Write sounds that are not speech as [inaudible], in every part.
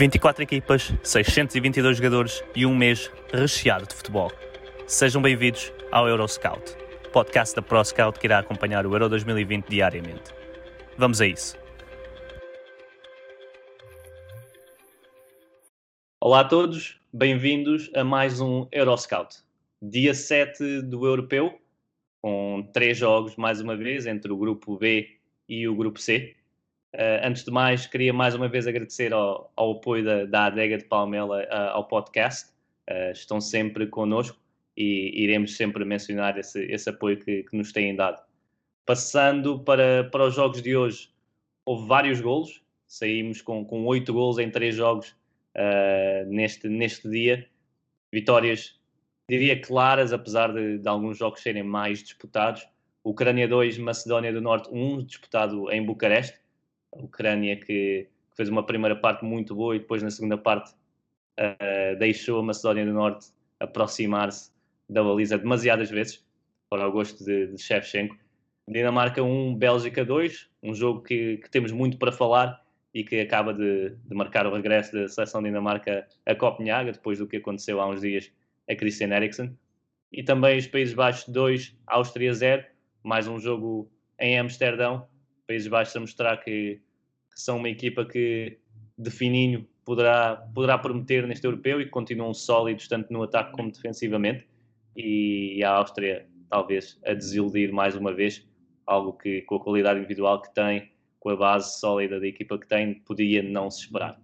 24 equipas, 622 jogadores e um mês recheado de futebol. Sejam bem-vindos ao Euroscout, podcast da ProScout que irá acompanhar o Euro 2020 diariamente. Vamos a isso. Olá a todos, bem-vindos a mais um Euroscout. Dia 7 do Europeu, com três jogos mais uma vez entre o grupo B e o grupo C. Uh, antes de mais, queria mais uma vez agradecer ao, ao apoio da, da Adega de Palmela uh, ao podcast. Uh, estão sempre connosco e iremos sempre mencionar esse, esse apoio que, que, nos têm dado. Passando para, para os jogos de hoje, houve vários golos. Saímos com, com oito golos em três jogos neste, neste dia. Vitórias, diria claras, apesar de, de alguns jogos serem mais disputados. Ucrânia 2, Macedónia do Norte 1, disputado em Bucareste a Ucrânia que, que, fez uma primeira parte muito boa e depois na segunda parte uh, deixou a Macedónia do Norte aproximar-se da baliza demasiadas vezes, para o gosto de, de Shevchenko. Dinamarca 1, Bélgica 2, um jogo que, que, temos muito para falar e que acaba de, de, marcar o regresso da seleção Dinamarca a Copenhaga, depois do que aconteceu há uns dias a Christian Eriksen. E também os Países Baixos 2, Áustria 0, mais um jogo em Amsterdão, Países Baixos a mostrar que, que são uma equipa que de fininho poderá, poderá prometer neste europeu e que continuam sólidos tanto no ataque como defensivamente. E a Áustria, talvez, a desiludir mais uma vez, algo que com a qualidade individual que tem, com a base sólida da equipa que tem, podia não se esperar.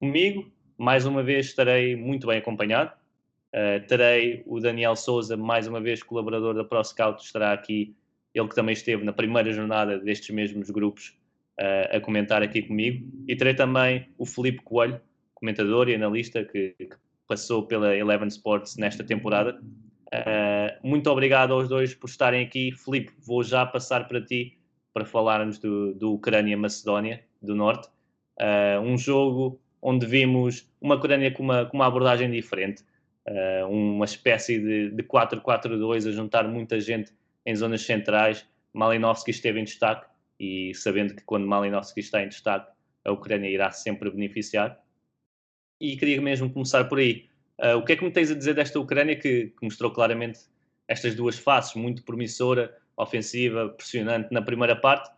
Comigo, mais uma vez, estarei muito bem acompanhado. Uh, terei o Daniel Souza, mais uma vez colaborador da ProScout, estará aqui ele que também esteve na primeira jornada destes mesmos grupos uh, a comentar aqui comigo. E terei também o Felipe Coelho, comentador e analista que, que passou pela Eleven Sports nesta temporada. Uh, muito obrigado aos dois por estarem aqui. Felipe, vou já passar para ti para falarmos do, do Ucrânia-Macedónia do Norte. Uh, um jogo onde vimos uma Ucrânia com uma, com uma abordagem diferente, uh, uma espécie de, de 4-4-2 a juntar muita gente em zonas centrais. Malinowski esteve em destaque e sabendo que quando Malinowski está em destaque, a Ucrânia irá sempre beneficiar. E queria mesmo começar por aí. Uh, o que é que me tens a dizer desta Ucrânia que, que, mostrou claramente estas duas faces, muito promissora, ofensiva, pressionante na primeira parte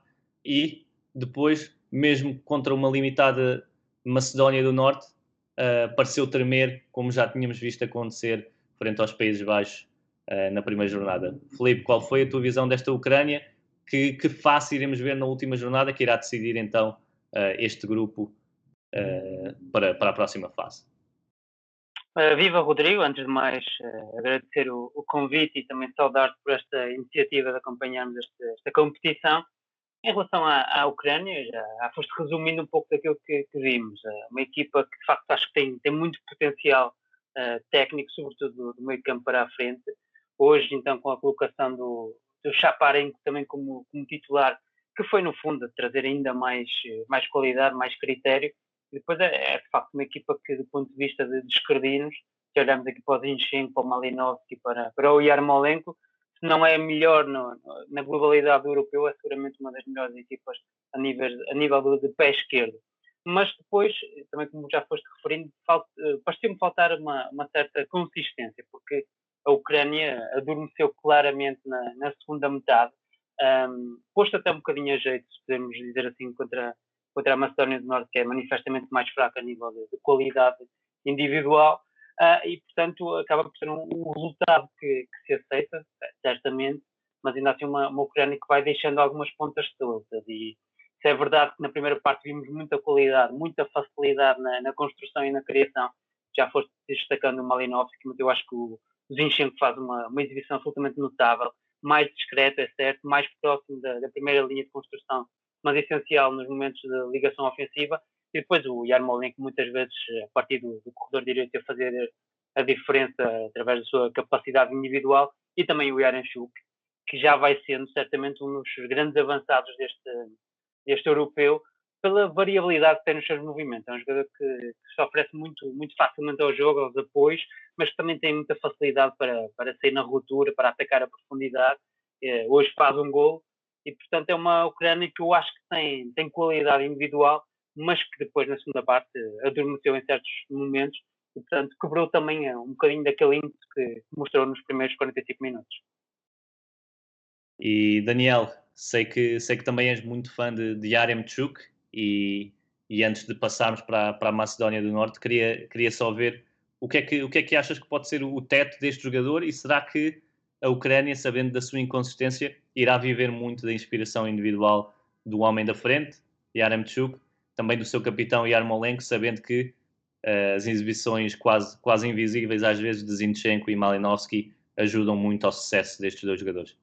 e depois, mesmo contra uma limitada Macedónia do Norte, uh, pareceu tremer, como já tínhamos visto acontecer frente aos Países Baixos uh, na primeira jornada. Felipe, qual foi a tua visão desta Ucrânia? Que, que face iremos ver na última jornada que irá decidir então uh, este grupo uh, para, para a próxima fase? viva Rodrigo, antes de mais agradecer o, o, convite e também saudar-te por esta iniciativa de acompanharmos esta, esta competição. Em relação à, à, Ucrânia, já foste resumindo um pouco daquilo que, que vimos. uma equipa que de facto acho que tem, tem muito potencial uh, técnico, sobretudo do, do meio campo para a frente. Hoje, então, com a colocação do, do também como, como titular, que foi, no fundo, trazer ainda mais, mais qualidade, mais critério. E depois é, é, de facto uma equipa que, do ponto de vista de descredinos, se olharmos aqui para o Zinchenko, para o Malinovski, para, para o Yarmolenko, se não é a melhor no, no, na globalidade europeu, é seguramente uma das melhores equipas a nível, a nível de pé esquerdo. Mas depois, também como já foste referindo, uh, pareceu-me faltar uma, uma certa consistência, porque a Ucrânia adormeceu claramente na, na segunda metade, um, posto até um bocadinho a jeito, se podemos dizer assim, contra, contra a Macedónia do Norte, que é manifestamente mais fraca a nível de, de qualidade individual, uh, e portanto acaba por ser um, um resultado que, que, se aceita, certamente, mas ainda assim uma, uma Ucrânia que vai deixando algumas pontas soltas. E se é verdade que na primeira parte vimos muita qualidade, muita facilidade na, na construção e na criação, já foste destacando o Malinovski, mas eu acho que o, Zinchenko faz uma, uma exibição absolutamente notável, mais discreto, é certo, mais próximo da, da, primeira linha de construção mas essencial nos momentos de ligação ofensiva. E depois o Yarmolenko, muitas vezes, a partir do, do corredor direito, a fazer a diferença através da sua capacidade individual. E também o Yarenchuk, que já vai sendo certamente um dos grandes avançados deste, deste europeu, pela variabilidade que tem nos seus movimentos. É um jogador que, que se oferece muito, muito facilmente ao jogo, aos apoios, mas que também tem muita facilidade para, para sair na ruptura, para atacar a profundidade. É, hoje faz um gol e, portanto, é uma Ucrânia que eu acho que tem, tem qualidade individual, mas que depois, na segunda parte, adormeceu em certos momentos e, portanto, quebrou também é, um bocadinho daquele ímpeto que mostrou nos primeiros 45 minutos. E Daniel, sei que, sei que também és muito fã de, de Yaremchuk e, e antes de passarmos para, para a Macedónia do Norte, queria, queria só ver o que, é que, o que é que achas que pode ser o teto deste jogador e será que a Ucrânia, sabendo da sua inconsistência, irá viver muito da inspiração individual do homem da frente, Yaremchuk, também do seu capitão Yarmolenko, sabendo que uh, as exibições quase, quase invisíveis às vezes de Zinchenko e Malinovski ajudam muito ao sucesso destes dois jogadores.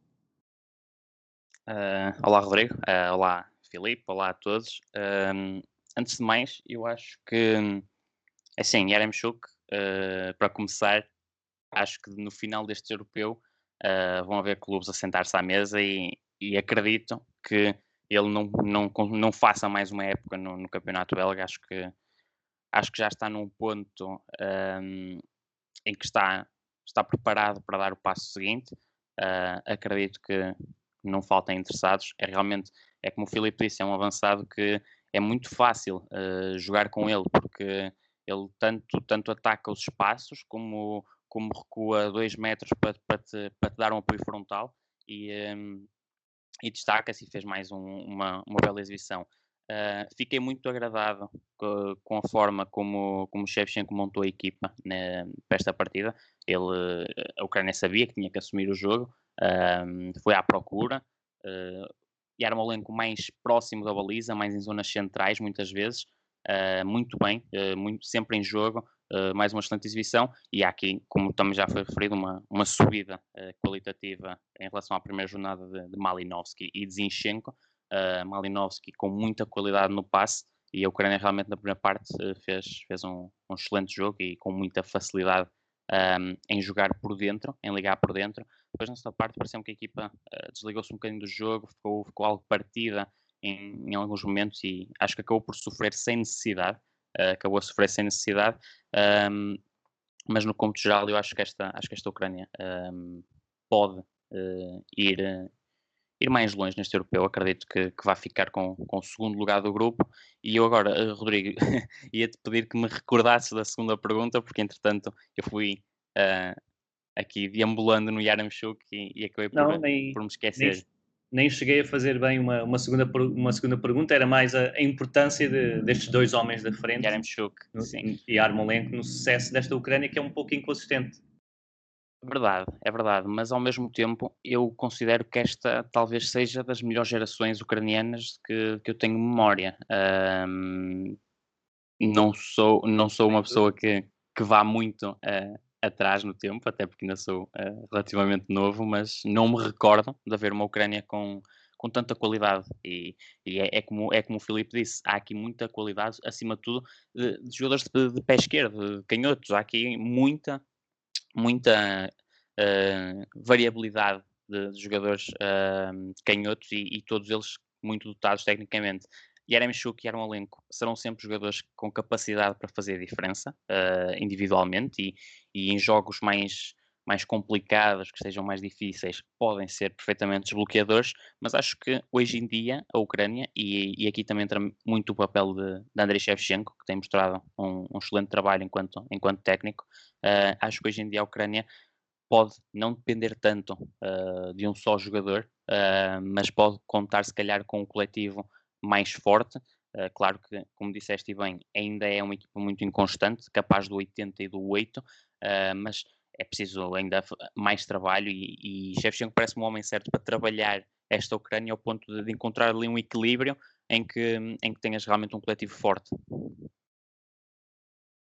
Uh, olá, Rodrigo. Uh, olá, Filipe. Olá a todos. Uh, antes de mais, eu acho que, assim, Yaremchuk, para começar, acho que no final deste europeu vão haver clubes a sentar-se à mesa e, e, acredito que ele não, não, não faça mais uma época no, no campeonato belga. Acho que, acho que já está num ponto um, em que está, está preparado para dar o passo seguinte. acredito que não faltem interessados. É realmente, é como o Filipe disse, é um avançado que é muito fácil uh, jogar com ele, porque ele tanto, tanto ataca os espaços como, como recua dois metros para, para, te, para te dar um apoio frontal e, um, e destaca-se e fez mais um, uma, uma bela exibição. Uh, fiquei muito agradado com, a forma como, como o Shevchenko montou a equipa né, para esta partida. Ele, a Ucrânia sabia que tinha que assumir o jogo, uh, foi à procura. Uh, e era um elenco mais próximo da baliza, mais em zonas centrais, muitas vezes. Uh, muito bem, uh, muito, sempre em jogo, uh, mais uma excelente exibição. E há aqui, como também já foi referido, uma, uma subida qualitativa em relação à primeira jornada de, de Malinovski e de Zinchenko. Malinovski com muita qualidade no passe e a Ucrânia realmente na primeira parte fez, fez um, um excelente jogo e com muita facilidade um, em jogar por dentro, em ligar por dentro. Depois, nessa parte, pareceu que a equipa uh, desligou-se um bocadinho do jogo, ficou, ficou algo partida em, em, alguns momentos e acho que acabou por sofrer sem necessidade. Uh, acabou a sofrer sem necessidade. Um, mas no cômputo geral, eu acho que esta, acho que esta Ucrânia um, pode uh, ir, ir mais longe neste europeu. Acredito que, que vai ficar com, com o segundo lugar do grupo. E eu agora, uh, Rodrigo, [laughs] ia-te pedir que me recordasses da segunda pergunta, porque entretanto eu fui uh, aqui deambulando no Yaramchuk e, e acabei por, Não, nem, por me esquecer. Nem, nem, cheguei a fazer bem uma, uma, segunda, uma segunda pergunta, era mais a, a importância de, destes dois homens da frente Yaramchuk, e Armolenko no sucesso desta Ucrânia, que é um pouco inconsistente. Verdade, é verdade, mas ao mesmo tempo eu considero que esta talvez seja das melhores gerações ucranianas que, que eu tenho memória. Um, não, sou, não sou uma pessoa que, que vá muito uh, atrás no tempo, até porque ainda sou uh, relativamente novo, mas não me recordo de haver uma Ucrânia com, com tanta qualidade. E, e é, é, como, é como o Filipe disse: há aqui muita qualidade, acima de tudo, de, de jogadores de, de pé esquerdo, de canhotos. Há aqui muita muita uh, variabilidade de, de jogadores uh, canhotos e, e, todos eles muito dotados tecnicamente. Yaremchuk e Yarmolenko serão sempre jogadores com capacidade para fazer a diferença uh, individualmente e, e, em jogos mais, mais complicados, que sejam mais difíceis, podem ser perfeitamente desbloqueadores, mas acho que hoje em dia a Ucrânia, e, e aqui também entra muito o papel de, de Andrei Shevchenko, que tem mostrado um, um excelente trabalho enquanto, enquanto técnico, uh, acho que hoje em dia a Ucrânia pode não depender tanto uh, de um só jogador, uh, mas pode contar se calhar com um coletivo mais forte. Claro que, como disseste bem, ainda é uma equipa muito inconstante, capaz do 80 e do 8, mas é preciso ainda mais trabalho e, e Shevchenko parece-me um homem certo para trabalhar esta Ucrânia ao ponto de, encontrar ali um equilíbrio em que, em que tenhas realmente um coletivo forte.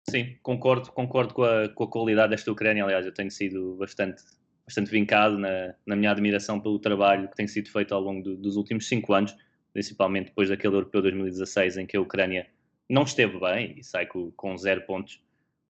Sim, concordo, concordo com a, com a qualidade desta Ucrânia. Aliás, eu tenho sido bastante, bastante vincado na, na minha admiração pelo trabalho que tem sido feito ao longo do, dos últimos cinco anos. principalmente depois daquele Europeu 2016 em que a Ucrânia não esteve bem e sai com, com zero pontos.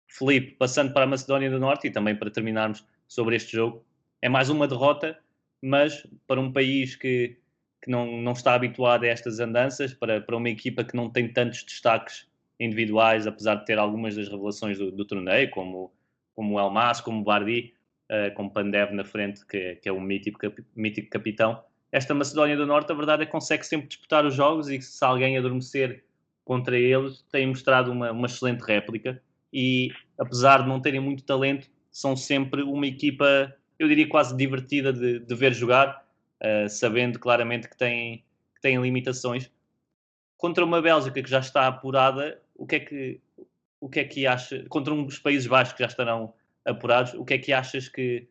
Felipe, passando para a Macedónia do Norte e também para terminarmos sobre este jogo, é mais uma derrota, mas para um país que, que não, não está habituado a estas andanças, para, para uma equipa que não tem tantos destaques individuais, apesar de ter algumas das revelações do, do torneio, como, como o Elmas, como o Vardy, uh, com Pandev na frente, que, que é um mítico, mítico capitão. Esta Macedónia do Norte, a verdade é que consegue sempre disputar os jogos e se alguém adormecer contra eles, tem mostrado uma, uma excelente réplica e, apesar de não terem muito talento, são sempre uma equipa, eu diria quase divertida de, de ver jogar, uh, sabendo claramente que têm, que têm limitações. Contra uma Bélgica que já está apurada, o que é que, o que, é que acha, contra um dos Países Baixos que já estarão apurados, o que é que achas que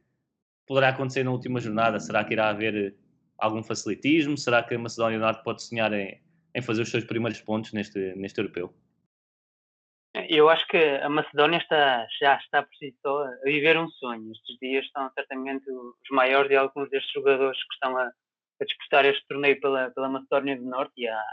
poderá acontecer na última jornada? Será que irá haver algum facilitismo? Será que a Macedónia do Norte pode sonhar em, em fazer os seus primeiros pontos neste, neste europeu? Eu acho que a Macedónia está, já está por si só a viver um sonho. Estes dias são certamente os maiores de alguns destes jogadores que estão a, a disputar este torneio pela, pela Macedónia do Norte e há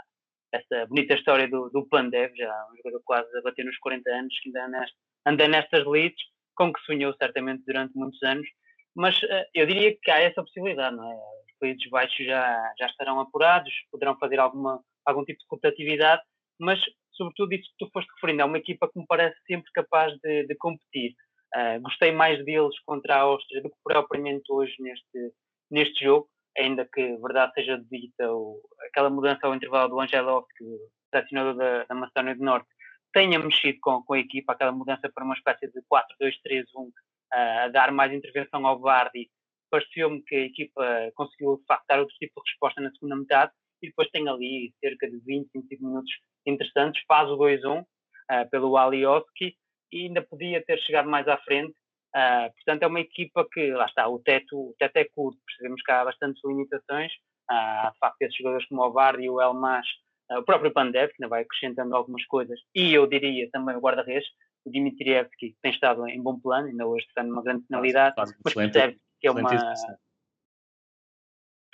essa bonita história do, do Pandev, já um jogador quase a bater nos 40 anos, que ainda anda nestas leads, com que sonhou certamente durante muitos anos. Mas uh, eu diria que há essa possibilidade, não é? Os Países Baixos já, já estarão apurados, poderão fazer alguma, algum tipo de rotatividade, mas sobretudo isso que tu foste referindo, é uma equipa que me parece sempre capaz de, de competir. Uh, gostei mais deles contra a Áustria do que propriamente hoje neste, neste jogo, ainda que verdade seja dita, o, aquela mudança ao intervalo do Angelov, que o selecionador da, da Macedónia do Norte tenha mexido com, com a equipa, aquela mudança para uma espécie de 4-2-3-1, uh, a dar mais intervenção ao Vardy, pareceu-me que a equipa conseguiu de facto dar outro tipo de resposta na segunda metade e depois tem ali cerca de 20, 25 minutos interessantes, faz o 2-1 uh, ah, pelo Alioski e ainda podia ter chegado mais à frente. Uh, portanto, é uma equipa que, lá está, o teto, o teto é curto, percebemos que há bastantes limitações. Uh, há, de facto, esses jogadores como o Vardy e o Elmas, uh, o próprio Pandev, que ainda vai acrescentando algumas coisas, e eu diria também o guarda-redes, o Dimitrievski, que tem estado em bom plano, ainda hoje está numa grande finalidade, mas percebe que é uma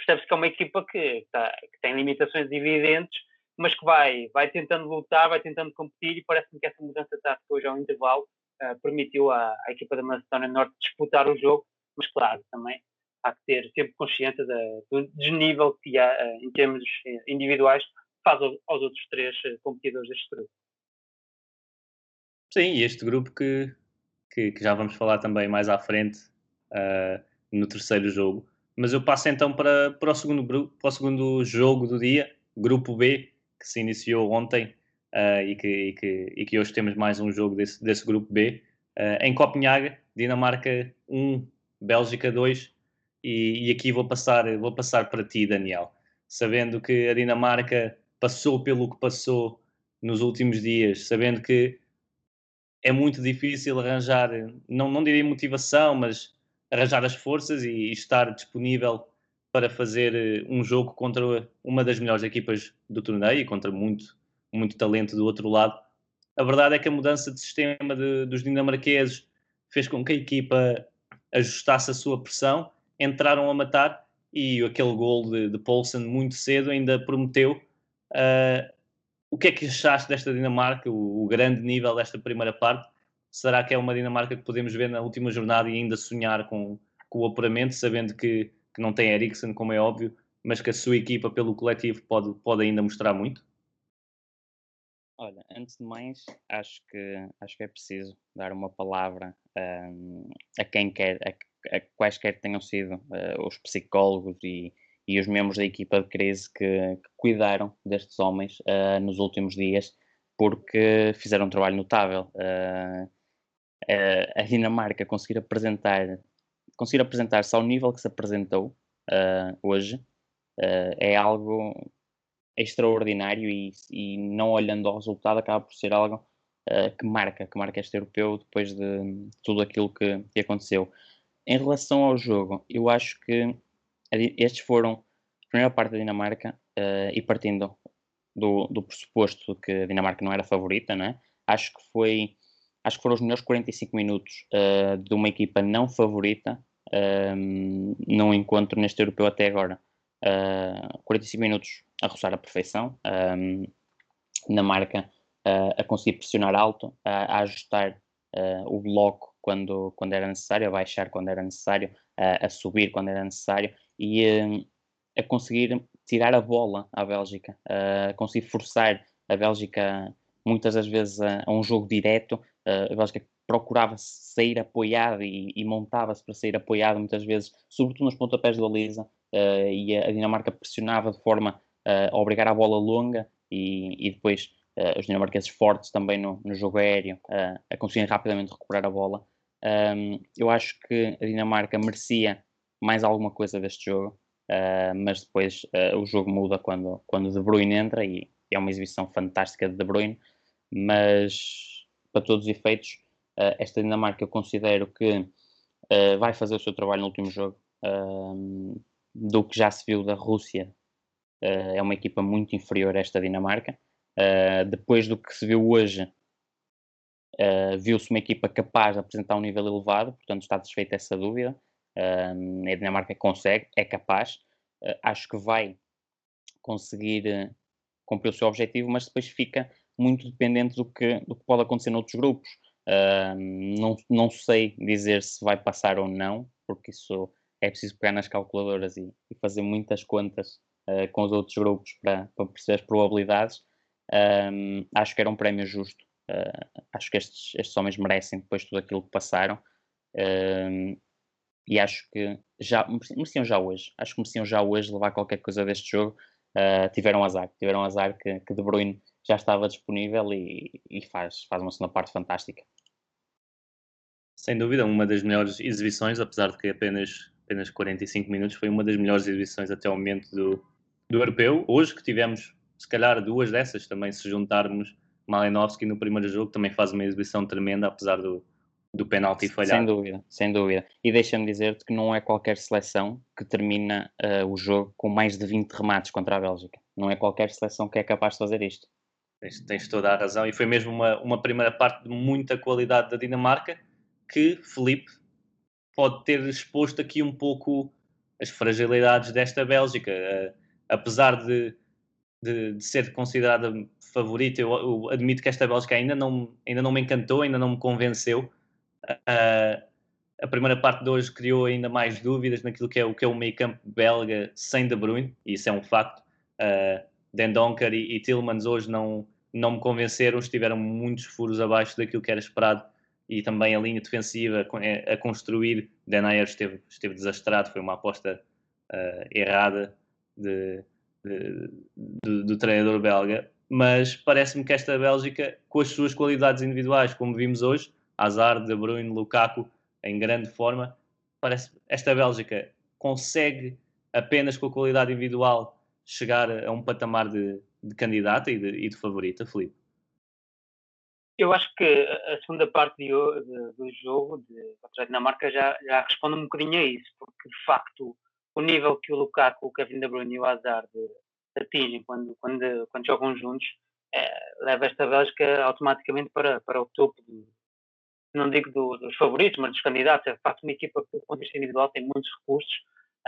percebe-se que é uma equipa que, tá, que, tem limitações evidentes, mas que vai, vai tentando lutar, vai tentando competir e parece-me que essa mudança tática hoje ao intervalo uh, permitiu à, à, equipa da Macedónia Norte disputar o jogo, mas claro, também há que ter sempre consciência da, do desnível que há uh, em termos eh, individuais faz aos, aos outros três uh, competidores deste grupo. Sim, e este grupo que, que, que, já vamos falar também mais à frente no terceiro jogo, mas eu passo então para, para, o segundo, para o segundo jogo do dia, Grupo B, que se iniciou ontem uh, e, que, e, que, e, que, hoje temos mais um jogo desse, desse Grupo B. Uh, em Copenhague, Dinamarca 1, Bélgica 2. E, e, aqui vou passar, vou passar para ti, Daniel. Sabendo que a Dinamarca passou pelo que passou nos últimos dias, sabendo que é muito difícil arranjar, não, não diria motivação, mas arranjar as forças e estar disponível para fazer eh, um jogo contra uma das melhores equipas do torneio e contra muito, muito talento do outro lado. A verdade é que a mudança de sistema de, dos dinamarqueses fez com que a equipa ajustasse a sua pressão, entraram a matar e aquele gol de, de Poulsen muito cedo ainda prometeu. Uh, o que é que achaste desta Dinamarca, o, o grande nível desta primeira parte? Será que é uma Dinamarca que podemos ver na última jornada e ainda sonhar com, com o apuramento, sabendo que, que não tem Eriksen, como é óbvio, mas que a sua equipa, pelo coletivo, pode, pode ainda mostrar muito? Olha, antes de mais, acho que, acho que é preciso dar uma palavra um, a quem quer, a, a quaisquer tenham sido uh, os psicólogos e, e os membros da equipa de crise que, que cuidaram destes homens uh, nos últimos dias, porque fizeram um trabalho notável. Uh, a Dinamarca conseguir apresentar conseguir apresentar-se ao nível que se apresentou uh, hoje uh, é algo extraordinário e, e, não olhando ao resultado acaba por ser algo uh, que marca, que marca este europeu depois de tudo aquilo que, que aconteceu. Em relação ao jogo, eu acho que estes foram a primeira parte da Dinamarca e partindo do, do pressuposto que a Dinamarca não era favorita, né? acho que foi acho que foram os melhores 45 minutos uh, de uma equipa não favorita um, num encontro neste europeu até agora. Uh, 45 minutos a roçar a perfeição. Um, Dinamarca uh, a conseguir pressionar alto, a, a ajustar o bloco quando, quando era necessário, a baixar quando era necessário, a subir quando era necessário e a conseguir tirar a bola à Bélgica, a conseguir forçar a Bélgica muitas das vezes a, a um jogo direto. A Bélgica procurava sair apoiada e, e montava-se para sair apoiada muitas vezes, sobretudo nos pontapés da Lisa, uh, e a, Dinamarca pressionava de forma uh, a obrigar a bola longa e, e depois uh, os dinamarqueses fortes também no, no jogo aéreo a conseguirem rapidamente recuperar a bola. Um, eu acho que a Dinamarca merecia mais alguma coisa deste jogo, mas depois o jogo muda quando, quando De Bruyne entra e é uma exibição fantástica de De Bruyne, mas para todos os efeitos Uh, esta Dinamarca eu considero que uh, vai fazer o seu trabalho no último jogo. Uh, do que já se viu da Rússia, é uma equipa muito inferior a esta Dinamarca. depois do que se viu hoje, viu-se uma equipa capaz de apresentar um nível elevado, portanto está desfeita essa dúvida. a Dinamarca consegue, é capaz. acho que vai conseguir cumprir o seu objetivo, mas depois fica muito dependente do que, do que pode acontecer noutros grupos. Uh, não, não sei dizer se vai passar ou não, porque isso é preciso pegar nas calculadoras e, e fazer muitas contas uh, com os outros grupos para, para perceber as probabilidades. Acho que era um prémio justo. Uh, acho que estes, estes homens merecem depois tudo aquilo que passaram. e acho que já mereciam já hoje. Acho que mereciam já hoje levar qualquer coisa deste jogo. Uh, tiveram azar, tiveram azar que, que De Bruyne já estava disponível e, e faz, faz uma segunda parte fantástica. Sem dúvida, uma das melhores exibições, apesar de que apenas, apenas 45 minutos, foi uma das melhores exibições até ao momento do, do europeu. Hoje que tivemos, se calhar, duas dessas também, se juntarmos Malinovski no primeiro jogo, também faz uma exibição tremenda, apesar do, do penalti falhado. Sem dúvida, sem dúvida. E deixa-me dizer-te que não é qualquer seleção que termina uh, o jogo com mais de 20 remates contra a Bélgica. Não é qualquer seleção que é capaz de fazer isto. Tens, tens, toda a razão. E foi mesmo uma, uma primeira parte de muita qualidade da Dinamarca que Felipe pode ter exposto aqui um pouco as fragilidades desta Bélgica. Uh, apesar de, de, de, ser considerada favorita, eu, eu, admito que esta Bélgica ainda não, ainda não me encantou, ainda não me convenceu. Uh, a primeira parte de hoje criou ainda mais dúvidas naquilo que é o, que é o meio campo belga sem De Bruyne, e isso é um facto. Uh, Dendonker e, e Tillmans hoje não, não me convenceram, estiveram muitos furos abaixo daquilo que era esperado e também a linha defensiva a, a construir. Denayer esteve, esteve desastrado, foi uma aposta uh, errada de, de, de, do treinador belga. Mas parece-me que esta Bélgica, com as suas qualidades individuais, como vimos hoje, Hazard, De Bruyne, Lukaku, em grande forma, parece esta Bélgica consegue apenas com a qualidade individual chegar a um patamar de, de candidata e de, e de favorita, Felipe. Eu acho que a segunda parte de, de, do jogo de, contra a Dinamarca já, já responde um bocadinho a isso, porque de facto o nível que o Lukaku, o Kevin De Bruyne e o Hazard atingem quando, quando, quando jogam juntos é, leva esta Bélgica automaticamente para, para o topo, do, não digo do, dos favoritos, mas dos candidatos. É de facto uma equipa que, do ponto de vista individual, tem muitos recursos.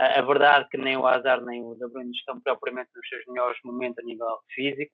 A verdade que nem o Hazard nem o De Bruyne estão propriamente nos seus melhores momentos a nível físico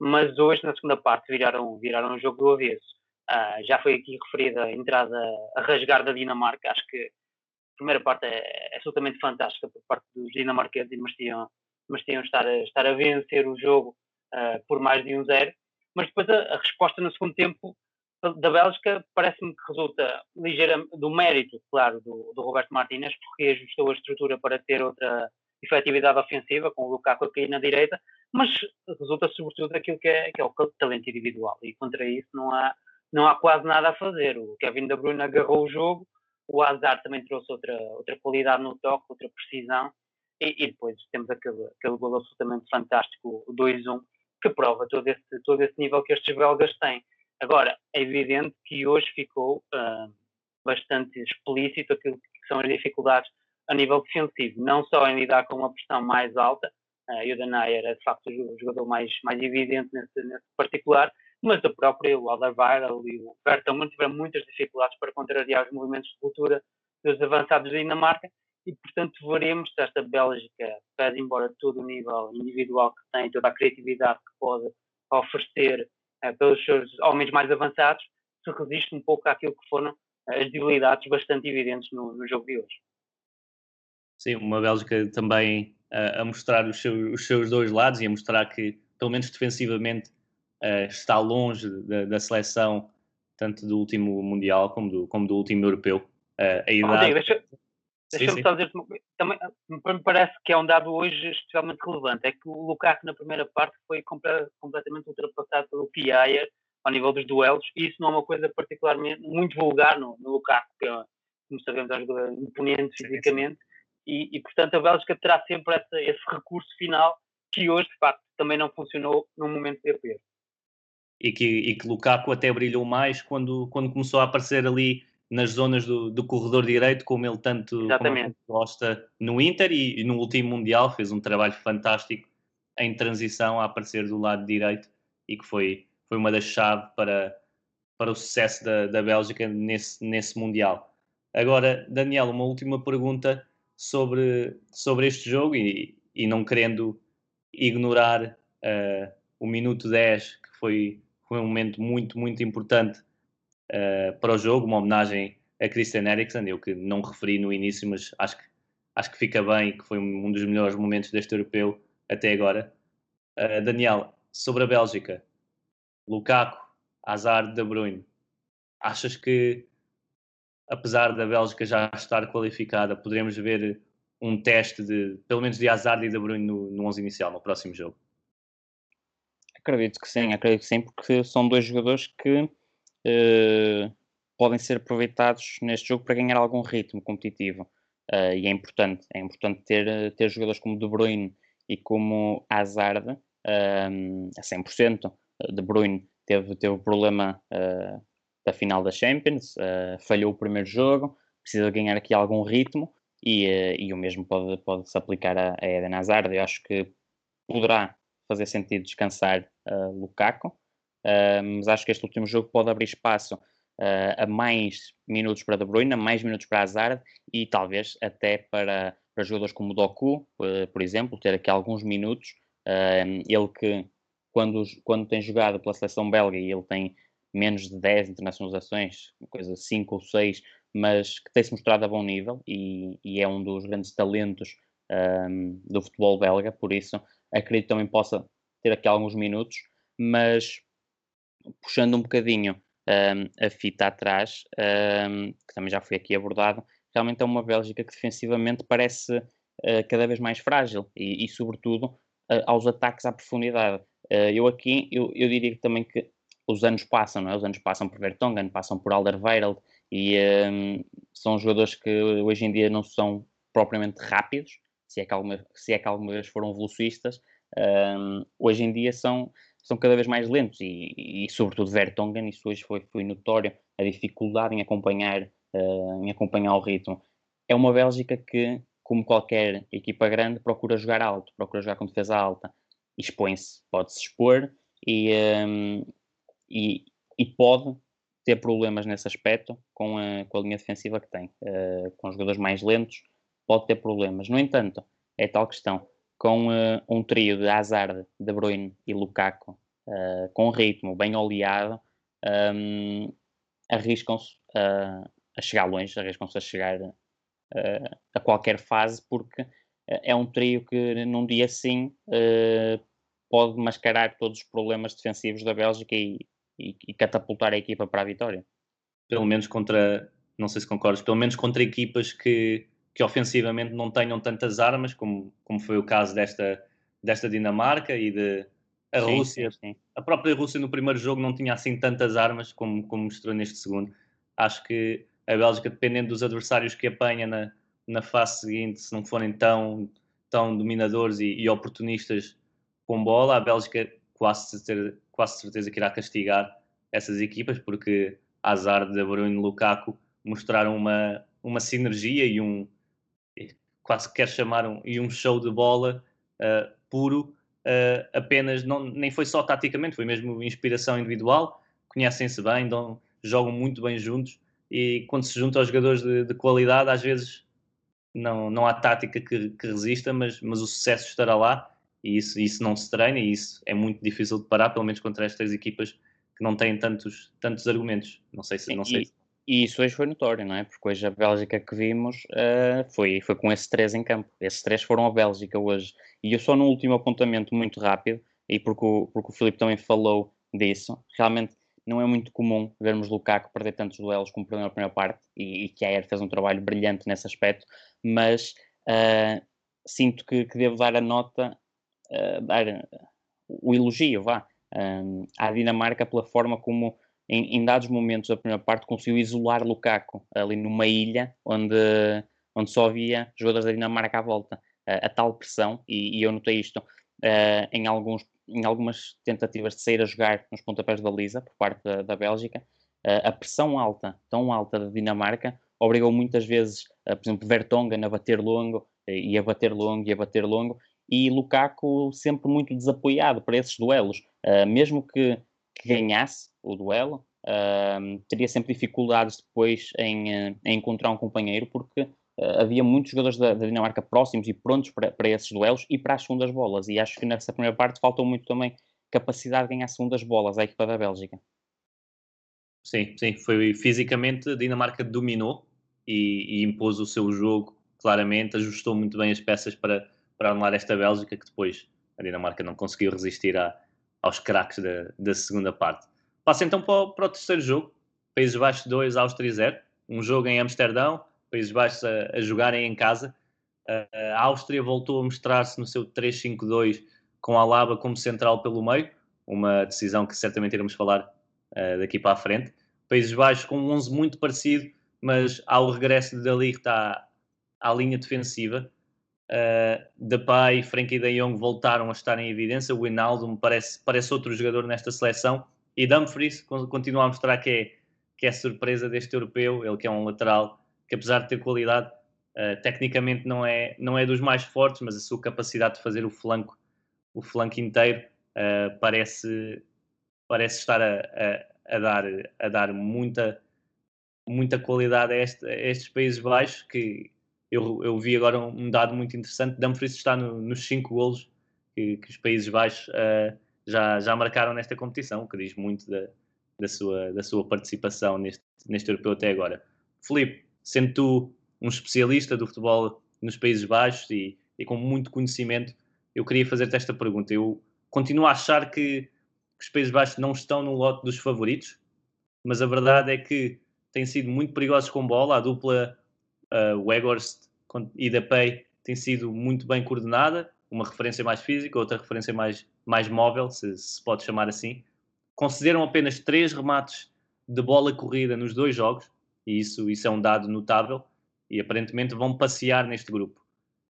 mas hoje na segunda parte viraram, viraram o jogo do avesso. Uh, já foi aqui referida a entrada a rasgar da Dinamarca, acho que a primeira parte é, é absolutamente fantástica por parte dos dinamarqueses e mereciam, mereciam estar, a, estar a vencer o jogo uh, por mais de um zero, mas depois a, a resposta no segundo tempo da Bélgica parece-me que resulta ligeira do mérito, claro, do, do Roberto Martínez, porque ajustou a estrutura para ter outra efetividade ofensiva, com o Lukaku a cair na direita, mas resulta sobretudo daquilo que é, que é o talento individual, e contra isso não há, não há quase nada a fazer. O Kevin De Bruyne agarrou o jogo, o Hazard também trouxe outra, outra qualidade no toque, outra precisão, e, e depois temos aquele, aquele gol absolutamente fantástico, o 2-1, que prova todo esse, todo esse nível que estes belgas têm. Agora, é evidente que hoje ficou uh, bastante explícito aquilo que são as dificuldades a nível defensivo, não só em lidar com uma pressão mais alta, uh, e o Danayer é de facto o jogador mais, mais evidente nesse, nesse particular, mas o próprio Alderweireld e o Vertonghen tiveram muitas dificuldades para contrariar os movimentos de cultura dos avançados da Dinamarca e, portanto, veremos se esta Bélgica, pese embora todo o nível individual que tem, toda a criatividade que pode oferecer pelos seus homens mais avançados, se resiste um pouco àquilo que foram as debilidades bastante evidentes no, no jogo de hoje. Sim, uma Bélgica também uh, a mostrar os seus, os seus, dois lados e a mostrar que, pelo menos defensivamente, uh, está longe da, da, seleção, tanto do último Mundial como do, como do último Europeu. Uh, a idade... Rodrigo, deixa, Deixa-me só dizer também me parece que é um dado hoje especialmente relevante, é que o Lukaku na primeira parte foi completamente ultrapassado pelo Kiaia ao nível dos duelos, e isso não é uma coisa particularmente muito vulgar no, no Lukaku, que é, como sabemos, é um jogador imponente fisicamente, e, e, portanto a Bélgica terá sempre essa, esse recurso final que hoje, de facto, também não funcionou num momento de aperto. E que, e que Lukaku até brilhou mais quando, quando começou a aparecer ali nas zonas do, do corredor direito, como ele tanto, como gosta no Inter e, e, no último Mundial fez um trabalho fantástico em transição a aparecer do lado direito e que foi, foi uma das chaves para, para o sucesso da, da Bélgica nesse, nesse Mundial. Agora, Daniel, uma última pergunta sobre, sobre este jogo e, e não querendo ignorar uh, o minuto 10, que foi, foi um momento muito, muito importante uh, para o jogo, uma homenagem a Christian Eriksen, eu que não referi no início, mas acho que, acho que fica bem, que foi um dos melhores momentos deste europeu até agora. Uh, Daniel, sobre a Bélgica, Lukaku, Hazard, De Bruyne, achas que apesar da Bélgica já estar qualificada, poderemos ver um teste de, pelo menos de Hazard e De Bruyne no, no 11 inicial, no próximo jogo? Acredito que sim, acredito que sim, porque são dois jogadores que podem ser aproveitados neste jogo para ganhar algum ritmo competitivo. Uh, e é importante, é importante ter, ter jogadores como De Bruyne e como Hazard uh, a 100%. De Bruyne teve, teve o problema uh, da final da Champions, falhou o primeiro jogo, precisa ganhar aqui algum ritmo e, e o mesmo pode, pode se aplicar a, a Eden Hazard. Eu acho que poderá fazer sentido descansar Lukaku, mas acho que este último jogo pode abrir espaço uh, a mais minutos para De Bruyne, a mais minutos para Hazard e talvez até para, para jogadores como Doku, uh, por exemplo, ter aqui alguns minutos. ele que, quando, quando tem jogado pela seleção belga e ele tem menos de 10 internacionalizações, coisa 5 ou 6, mas que tem-se mostrado a bom nível e, e, é um dos grandes talentos um, do futebol belga, por isso acredito também possa ter aqui alguns minutos, mas puxando um bocadinho um, a fita atrás, um, que também já foi aqui abordado, realmente é uma Bélgica que defensivamente parece uh, cada vez mais frágil e, e sobretudo, uh, aos ataques à profundidade. Uh, eu aqui, eu, eu diria também que os anos passam, não é? Os anos passam por Vertonghen, passam por Alderweireld e um, são jogadores que hoje em dia não são propriamente rápidos, se é que alguma, se é que alguma vez foram velocistas, um, hoje em dia são, são cada vez mais lentos e, e, sobretudo Vertonghen, isso hoje foi, foi notório, a dificuldade em acompanhar, uh, em acompanhar o ritmo. É uma Bélgica que, como qualquer equipa grande, procura jogar alto, procura jogar com defesa alta, expõe-se, pode-se expor e, um, e, e, pode ter problemas nesse aspecto com a, com a linha defensiva que tem, uh, com os jogadores mais lentos, pode ter problemas. No entanto, é tal questão com uh, um trio de Hazard, De Bruyne e Lukaku, uh, com ritmo bem oleado, um, ehm, arriscam-se uh, a chegar longe, arriscam-se a chegar a qualquer fase, porque é um trio que num dia sim pode mascarar todos os problemas defensivos da Bélgica e, e, e catapultar a equipa para a vitória. Pelo menos contra, não sei se concordas, pelo menos contra equipas que que ofensivamente não tenham tantas armas, como, como foi o caso desta, desta Dinamarca e de a sim, Rússia. Sim. A própria Rússia no primeiro jogo não tinha assim tantas armas como, como mostrou neste segundo. Acho que a Bélgica, dependendo dos adversários que apanha na, na fase seguinte, se não forem tão, tão dominadores e, e oportunistas com bola, a Bélgica quase certeza, quase certeza que irá castigar essas equipas, porque Hazard, De Bruyne e Lukaku mostraram uma, uma sinergia e um, quase quer chamar um, e um show de bola uh, puro, uh, apenas, não, nem foi só taticamente, foi mesmo inspiração individual, conhecem-se bem, dão, jogam muito bem juntos e quando se juntam aos jogadores de, de, qualidade, às vezes não, não há tática que, que resista, mas, mas o sucesso estará lá e isso, isso não se treina e isso é muito difícil de parar, pelo menos contra estas equipas que não têm tantos, tantos argumentos. Não sei se. Não sei. E, e isso hoje foi notório, não é? Porque hoje a Bélgica que vimos uh, foi, foi com esses três em campo. Esses três foram a Bélgica hoje. E eu só no último apontamento muito rápido, e porque o, porque o Filipe também falou disso, realmente não é muito comum vermos Lukaku perder tantos duelos como perdeu na primeira parte, e, e Kjaer fez um trabalho brilhante nesse aspecto, mas uh, sinto que, que, devo dar a nota, uh, dar o elogio, vá, à Dinamarca pela forma como em, em, dados momentos da primeira parte conseguiu isolar Lukaku ali numa ilha onde, onde só havia jogadores da Dinamarca à volta. Uh, a tal pressão, e, e eu notei isto uh, em, alguns, em algumas tentativas de sair a jogar nos pontapés de baliza por parte da, da Bélgica, uh, a pressão alta, tão alta da Dinamarca, obrigou muitas vezes, por exemplo, Vertonghen a bater longo, e a bater longo, e a bater longo, e Lukaku sempre muito desapoiado para esses duelos. Mesmo que, que, ganhasse o duelo, uh, teria sempre dificuldades depois em, uh, em encontrar um companheiro, porque havia muitos jogadores da, da, Dinamarca próximos e prontos para, para esses duelos e para as segundas bolas. E acho que nessa primeira parte faltou muito também capacidade de ganhar segundas bolas à equipa da Bélgica. Sim, sim, foi fisicamente a Dinamarca dominou e, e impôs o seu jogo claramente, ajustou muito bem as peças para, para anular esta Bélgica, que depois a Dinamarca não conseguiu resistir a, aos craques da, da segunda parte. Passa então para o, para o terceiro jogo, Países Baixos 2, Áustria 0, um jogo em Amsterdão, Países Baixos a, a jogarem em casa. A Áustria voltou a mostrar-se no seu 3-5-2 com a Alaba como central pelo meio, uma decisão que certamente iremos falar uh, daqui para a frente. Países Baixos com um 11 muito parecido, mas ao regresso de Dali está à linha defensiva. Uh, Depay Frankie de Jong voltaram a estar em evidência. O Wijnaldum parece, parece outro jogador nesta seleção. E Dumfries continua a mostrar que é, que é surpresa deste europeu. Ele que é um lateral que, apesar de ter qualidade, uh, tecnicamente não é, não é dos mais fortes, mas a sua capacidade de fazer o flanco, o flanco inteiro uh, parece, parece estar a, a, a, dar, a dar muita, muita qualidade a, este, a estes Países Baixos que eu, eu vi agora um dado muito interessante. Dumfries está no, nos 5 golos que, que, os Países Baixos uh, já, já marcaram nesta competição, que diz muito da, da, sua, da sua participação neste, neste europeu até agora. Felipe, sendo tu um especialista do futebol nos Países Baixos e, e com muito conhecimento, eu queria fazer-te esta pergunta. Eu continuo a achar que, que os Países Baixos não estão no lote dos favoritos, mas a verdade é que têm sido muito perigosos com bola. A dupla uh, Weghorst e da Pay tem sido muito bem coordenada, uma referência mais física, outra referência mais, mais móvel, se, se pode chamar assim. Concederam apenas três remates de bola corrida nos dois jogos, e isso, isso é um dado notável, e aparentemente vão passear neste grupo.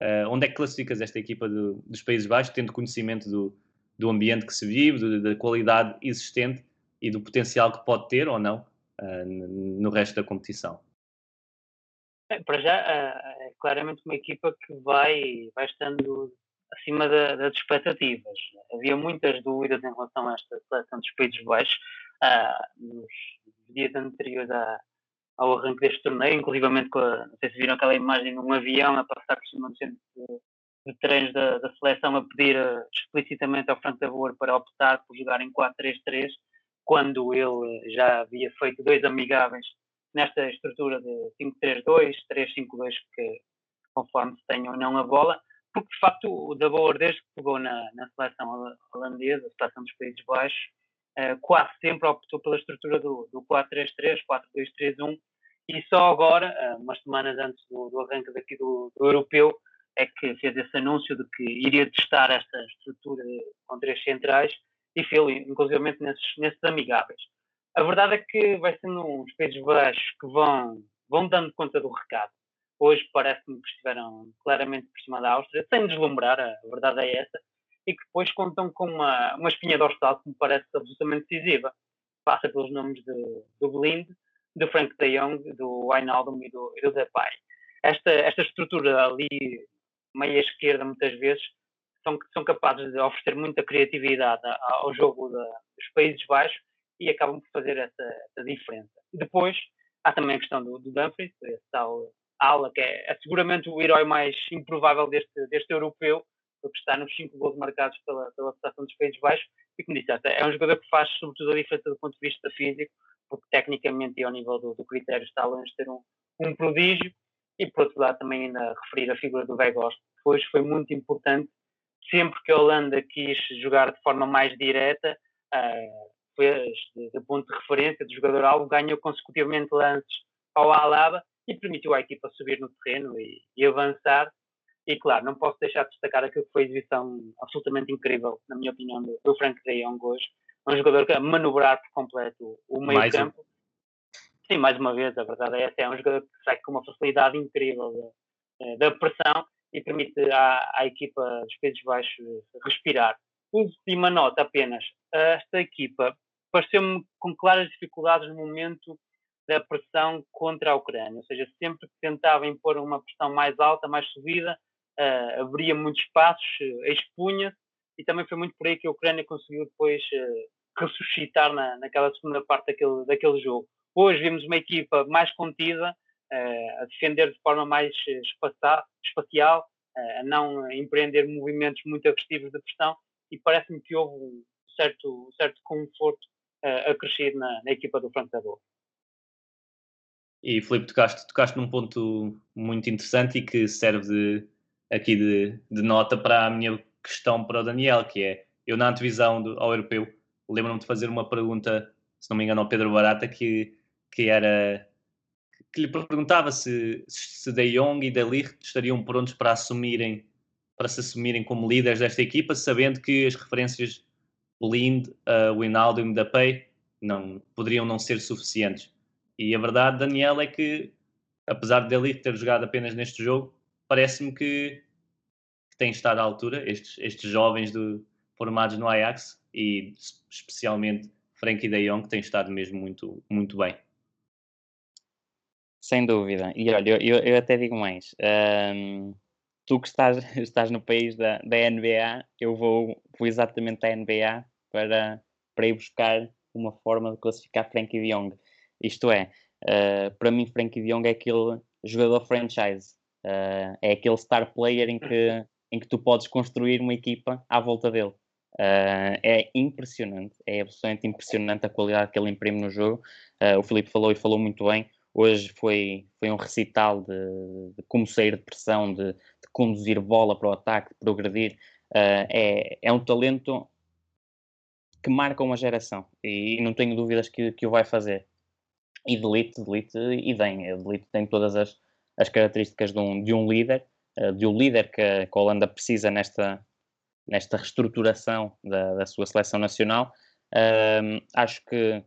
Uh, onde é que classificas esta equipa de, dos Países Baixos, tendo conhecimento do, do ambiente que se vive, do, da qualidade existente e do potencial que pode ter ou não uh, no resto da competição? É, para já, é claramente uma equipa que vai, vai estando acima da, das expectativas. Havia muitas dúvidas em relação a esta seleção dos Países Baixos ah, nos dias anteriores à, ao arranque deste torneio, inclusivamente com a, não sei se viram aquela imagem de um avião a passar por cima do centro de, de treinos da, da, seleção a pedir uh, explicitamente ao Franco Tabor para optar por jogar em 4-3-3, quando ele já havia feito dois amigáveis nesta estrutura de 5-3-2, 3-5-2, que conforme se tenha ou não a bola, porque de facto o da Boer, desde que pegou na, na seleção holandesa, a seleção dos Países Baixos, uh, quase sempre optou pela estrutura do, do 4-3-3, 4-2-3-1, e só agora, uh, umas semanas antes do, do arranque daqui do, do, europeu, é que fez esse anúncio de que iria testar esta estrutura com três centrais e fez, inclusive nesses, nesses amigáveis. A verdade é que vai sendo uns Países Baixos que vão, vão dando conta do recado. Hoje parece-me que estiveram claramente por cima da Áustria, sem deslumbrar, a verdade é essa, e que depois contam com uma, uma espinha dorsal que me parece absolutamente decisiva. Passa pelos nomes de, do Blind, do Frank de Jong, do Wijnaldum e do, e do Depay. Esta, esta estrutura ali, meia esquerda, muitas vezes, são, são capazes de oferecer muita criatividade ao jogo da, dos Países Baixos e acabam por fazer essa, essa diferença. Depois, há também a questão do, do Dumfries, esse tal ala, que é, é, seguramente o herói mais improvável deste, deste europeu, porque está nos cinco gols marcados pela, pela Federação dos Países Baixos, e como disse, é um jogador que faz sobretudo a diferença do ponto de vista físico, porque tecnicamente e ao nível do, do critério está longe de ter um, um prodígio, e por outro lado também ainda referir a figura do Weghorst, que hoje foi muito importante, sempre que a Holanda quis jogar de forma mais direta, uh, fez de, de, ponto de referência do jogador-alvo, ganhou consecutivamente lances ao Alaba e permitiu à equipa subir no terreno e, e, avançar. E claro, não posso deixar de destacar aquilo que foi a exibição absolutamente incrível, na minha opinião, do, do Frank de Jong hoje. Um jogador que a manobrar por completo o meio campo. Um. Sim, mais uma vez, a verdade é essa. É um jogador que sai com uma facilidade incrível da, pressão e permite à, à equipa dos Países Baixos respirar. Última nota apenas. Esta equipa pareceu-me com claras dificuldades no momento da pressão contra a Ucrânia, ou seja, sempre que tentava impor uma pressão mais alta, mais subida, uh, abria muitos espaços, uh, expunha-se, e também foi muito por aí que a Ucrânia conseguiu depois uh, ressuscitar na, naquela segunda parte daquele, daquele jogo. Hoje vimos uma equipa mais contida, a defender de forma mais espacial, a não empreender movimentos muito agressivos de pressão, e parece-me que houve um certo, certo conforto acrescido na, na equipa do Franco da. E Filipe, tocaste, tocaste num ponto muito interessante e que serve de, aqui de, de, nota para a minha questão para o Daniel, que é, eu na antevisão do, ao europeu, lembro-me de fazer uma pergunta, se não me engano, ao Pedro Barata, que, que era que lhe perguntava se, se De Jong e De Ligt estariam prontos para assumirem para se assumirem como líderes desta equipa, sabendo que as referências Blind, uh, Winaldo e Mbappé não, poderiam não ser suficientes. E a verdade, Daniel, é que, apesar de ele ter jogado apenas neste jogo, parece-me que, que tem estado à altura, estes, estes jovens do, formados no Ajax, e especialmente Frankie de Jong, que tem estado mesmo muito, muito bem. Sem dúvida. E olha, eu, eu até digo mais. Um, tu que estás, [laughs] estás no país da, da NBA, eu vou, vou exatamente à NBA para, para ir buscar uma forma de classificar Frankie de Jong. Isto é, uh, para mim, Frankie de Jong é aquele jogador franchise, uh, é aquele star player em que, em que tu podes construir uma equipa à volta dele. Uh, é impressionante, é absolutamente impressionante a qualidade que ele imprime no jogo. o Felipe falou e falou muito bem. Hoje foi, foi um recital de, de como sair de pressão, de, de, conduzir bola para o ataque, de progredir. é, é um talento que marca uma geração e não tenho dúvidas que, que o vai fazer e Delete, Delete e bem. Delete tem todas as, as características de um, de um líder, uh, de um líder que, que a Holanda precisa nesta, nesta reestruturação da, da sua seleção nacional. Uh, acho que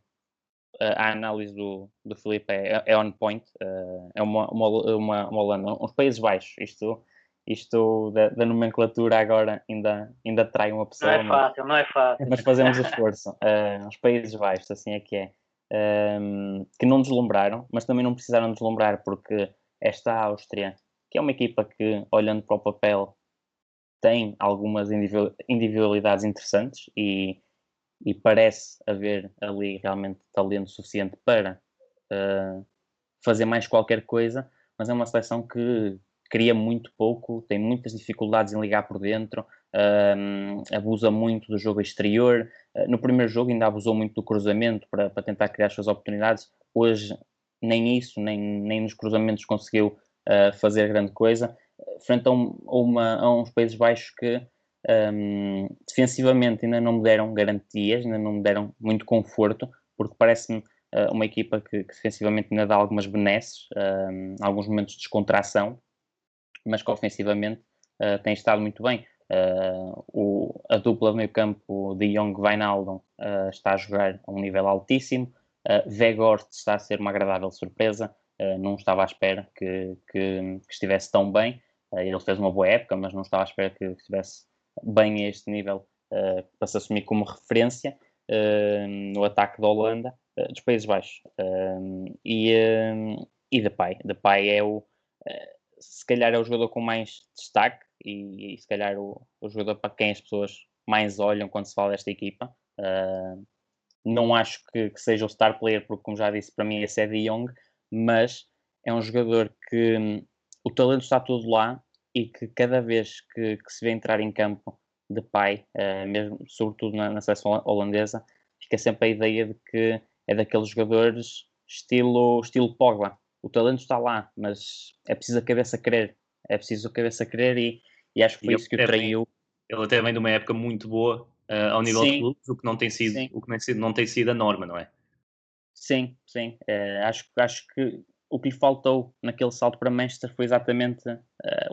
a análise do, do Felipe é, é on point, uh, é uma, uma, uma, uma Holanda, uns Países Baixos, isto, isto da, da, nomenclatura agora ainda, ainda trai uma pessoa. Não é fácil, não é fácil. Mas fazemos [laughs] esforço, uh, os Países Baixos, assim é que é um, que não deslumbraram, mas também não precisaram deslumbrar porque esta Áustria, que é uma equipa que, olhando para o papel, tem algumas individualidades interessantes e, e parece haver ali realmente talento suficiente para uh, fazer mais qualquer coisa, mas é uma seleção que cria muito pouco, tem muitas dificuldades em ligar por dentro, um, abusa muito do jogo exterior. Uh, no primeiro jogo ainda abusou muito do cruzamento para, para tentar criar as suas oportunidades. Hoje nem isso, nem, nem nos cruzamentos conseguiu uh, fazer grande coisa. Frente a, um, a, uma, a uns Países Baixos que um, defensivamente ainda não me deram garantias, ainda não me deram muito conforto, porque parece-me uh, uma equipa que, que, defensivamente ainda dá algumas benesses, alguns momentos de descontração, mas que ofensivamente tem estado muito bem. Uh, o, a dupla de meio campo de Young Wijnaldum uh, está a jogar a um nível altíssimo. Uh, Vegort está a ser uma agradável surpresa. Uh, não estava à espera que, que, que estivesse tão bem. ele fez uma boa época, mas não estava à espera que, que estivesse bem a este nível para se assumir como referência no ataque da Holanda, dos Países Baixos. e, e Depay. Depay é o se calhar é o jogador com mais destaque e, e se calhar o, o, jogador para quem as pessoas mais olham quando se fala desta equipa. Uh, não acho que, que, seja o star player, porque, como já disse, para mim esse é De Jong, mas é um jogador que hum, o talento está todo lá e que cada vez que, que se vê entrar em campo de pai, uh, mesmo, sobretudo na, na, seleção holandesa, fica sempre a ideia de que é daqueles jogadores estilo, estilo Pogba. O talento está lá, mas é preciso a cabeça querer. É preciso cabeça querer e, e acho que foi isso que o traiu. Ele até vem de uma época muito boa uh, ao nível sim, de clubes, o que não tem sido, sim. o que não tem sido, não tem sido a norma, não é? Sim, sim. Uh, acho, acho que o que lhe faltou naquele salto para Manchester foi exatamente uh,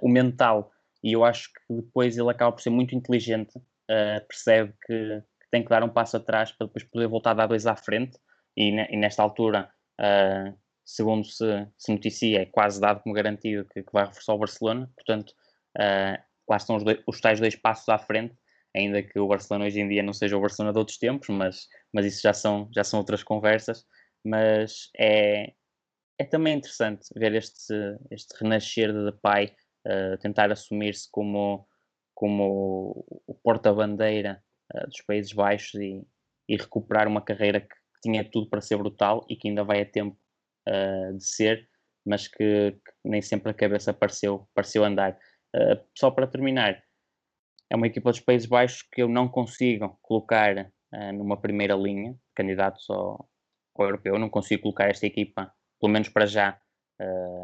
o mental. E eu acho que depois ele acaba por ser muito inteligente, uh, percebe que, que, tem que dar um passo atrás para depois poder voltar a dar dois à frente. E, ne, e nesta altura, uh, segundo se, se noticia, é quase dado como garantido que, que vai reforçar o Barcelona. Portanto, lá estão os, dois, os tais dois passos à frente ainda que o Barcelona hoje em dia não seja o Barcelona de outros tempos, mas, mas isso já são, já são outras conversas. Mas é, é também interessante ver este, este renascer de Depay uh, tentar assumir-se como, como o porta-bandeira uh, dos Países Baixos e, e, recuperar uma carreira que, tinha tudo para ser brutal e que ainda vai a tempo uh, de ser, mas que, que, nem sempre a cabeça pareceu, pareceu andar. Uh, só para terminar, é uma equipa dos Países Baixos que eu não consigo colocar numa primeira linha, candidatos ao, ao europeu, eu não consigo colocar esta equipa pelo menos para já,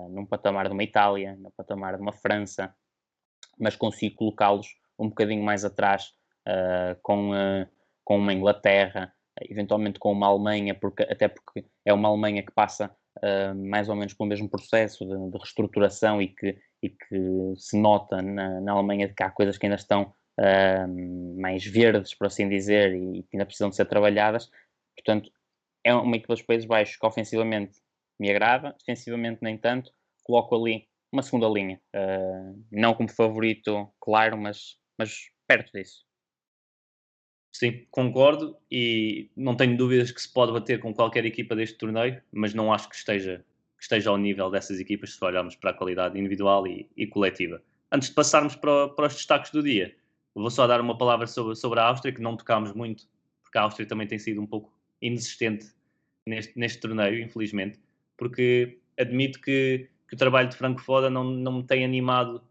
num patamar de uma Itália, num patamar de uma França, mas consigo colocá-los um bocadinho mais atrás, com, com uma Inglaterra, eventualmente com uma Alemanha, porque, até porque é uma Alemanha que passa mais ou menos pelo mesmo processo de, de, reestruturação e que, e que se nota na, na Alemanha de que há coisas que ainda estão mais verdes, por assim dizer, e que ainda precisam de ser trabalhadas. Portanto, é uma equipa dos Países Baixos que ofensivamente me agrada, defensivamente nem tanto, coloco ali uma segunda linha. Uh, não como favorito, claro, mas, mas perto disso. Sim, concordo e não tenho dúvidas que se pode bater com qualquer equipa deste torneio, mas não acho que esteja, que esteja ao nível dessas equipas se olharmos para a qualidade individual e, e coletiva. Antes de passarmos para, para, os destaques do dia, vou só dar uma palavra sobre, sobre a Áustria, que não tocámos muito, porque a Áustria também tem sido um pouco inexistente neste, neste torneio, infelizmente porque admito que, que o trabalho de Franco Foda não, não me tem animado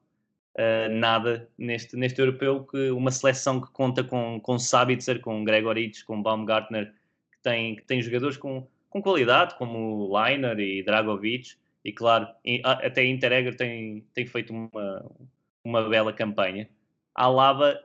uh, nada neste, neste europeu, que uma seleção que conta com, com Sabitzer, com Gregoric, com Baumgartner, que tem, que tem jogadores com, com qualidade, como Leiner e Dragovic, e claro, até Interegger tem, tem feito uma, uma bela campanha. A Lava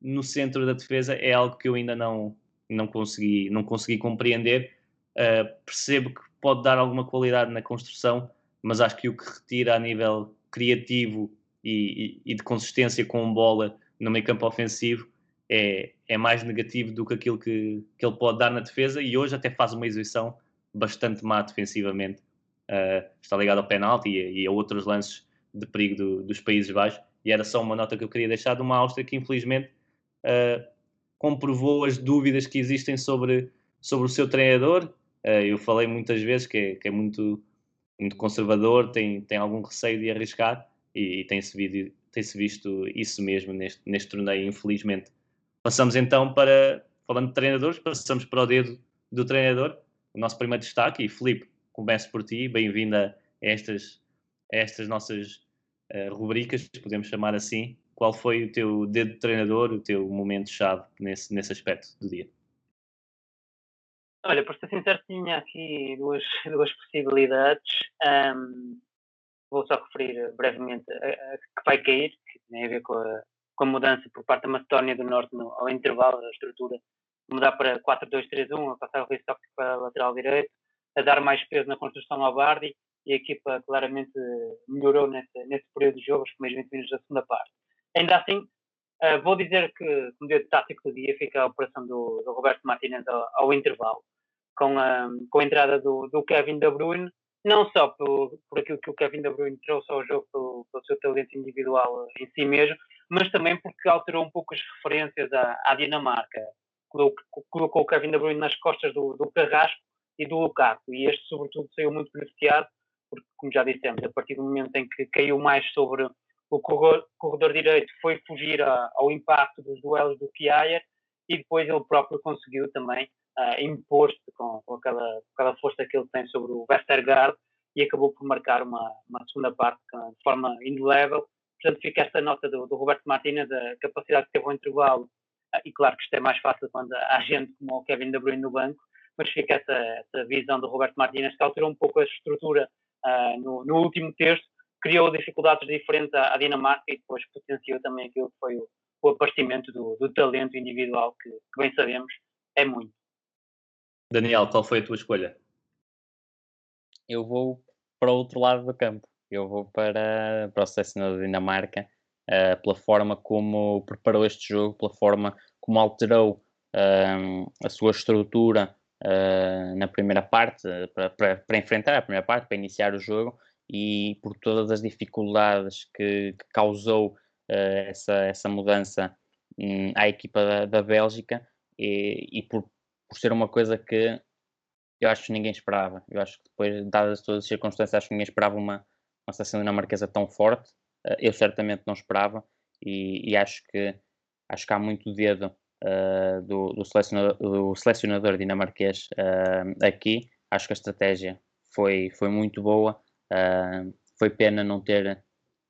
no centro da defesa é algo que eu ainda não, não, consegui, não consegui compreender. Uh, percebo que pode dar alguma qualidade na construção, mas acho que o que retira a nível criativo e, e, de consistência com bola no meio campo ofensivo é, é mais negativo do que aquilo que, que ele pode dar na defesa e hoje até faz uma exibição bastante má defensivamente. Uh, está ligado ao penalti e, e, a outros lances de perigo do, dos Países Baixos. E era só uma nota que eu queria deixar de uma Áustria que infelizmente uh, comprovou as dúvidas que existem sobre, sobre o seu treinador Uh, eu falei muitas vezes que é, que é muito, muito conservador, tem, tem algum receio de arriscar e, e tem-se tem visto isso mesmo neste, neste torneio, infelizmente. Passamos então para, falando de treinadores, passamos para o dedo do treinador, o nosso primeiro destaque. E Felipe, começo por ti, bem-vindo a estas, a estas nossas uh, rubricas, podemos chamar assim. Qual foi o teu dedo de treinador, o teu momento-chave nesse, nesse aspecto do dia? Olha, para ser sincero, tinha aqui duas, duas possibilidades. Um, vou só referir brevemente a, a, que vai cair, que tem a ver com a, com a mudança por parte da Macedónia do Norte no, ao intervalo da estrutura, mudar para 4-2-3-1, a passar o Ristok para a lateral direito, a dar mais peso na construção ao Bardi e a equipa claramente melhorou nesse, nesse período de jogo, os primeiros 20 minutos da segunda parte. Ainda assim, uh, vou dizer que, como deu tático do dia, fica a operação do, do Roberto Martinez ao, ao intervalo com a, com a entrada do, do Kevin De Bruyne, não só por, por aquilo que o Kevin De Bruyne trouxe ao jogo pelo, pelo seu talento individual em si mesmo, mas também porque alterou um pouco as referências à, à Dinamarca. Colocou, colocou o Kevin De Bruyne nas costas do, do Carrasco e do Lukaku, e este, sobretudo, saiu muito beneficiado, porque, como já dissemos, a partir do momento em que caiu mais sobre o corredor, corredor direito, foi fugir a, ao impacto dos duelos do Kiaer, e depois ele próprio conseguiu também uh, impor-se com, com, aquela, aquela força que ele tem sobre o Westergaard e acabou por marcar uma, uma segunda parte de forma indelével. Portanto, fica esta nota do, do Roberto Martínez, da capacidade que teve ao intervalo, ah, e claro que isto é mais fácil quando há gente como o Kevin De Bruyne no banco, mas fica essa, essa visão do Roberto Martínez que alterou um pouco a estrutura uh, no, no, último terço, criou dificuldades diferentes à, à, Dinamarca e depois potenciou também aquilo que foi o, o aparecimento do, do, talento individual que, que bem sabemos é muito. Daniel, qual foi a tua escolha? Eu vou para o outro lado do campo. Eu vou para, para o selecionador da Dinamarca, uh, pela forma como preparou este jogo, pela forma como alterou uh, a sua estrutura uh, na primeira parte, para, para, para, enfrentar a primeira parte, para iniciar o jogo, e por todas as dificuldades que, que causou essa, essa mudança um, à equipa da, da Bélgica, e, e por, por ser uma coisa que eu acho que ninguém esperava. Eu acho que depois, dadas todas as circunstâncias, acho que ninguém esperava uma, uma seleção dinamarquesa tão forte. Uh, eu certamente não esperava e, e, acho que acho que há muito dedo uh, do, do, selecionador, do selecionador dinamarquês uh, aqui. Acho que a estratégia foi, foi muito boa. foi pena não ter,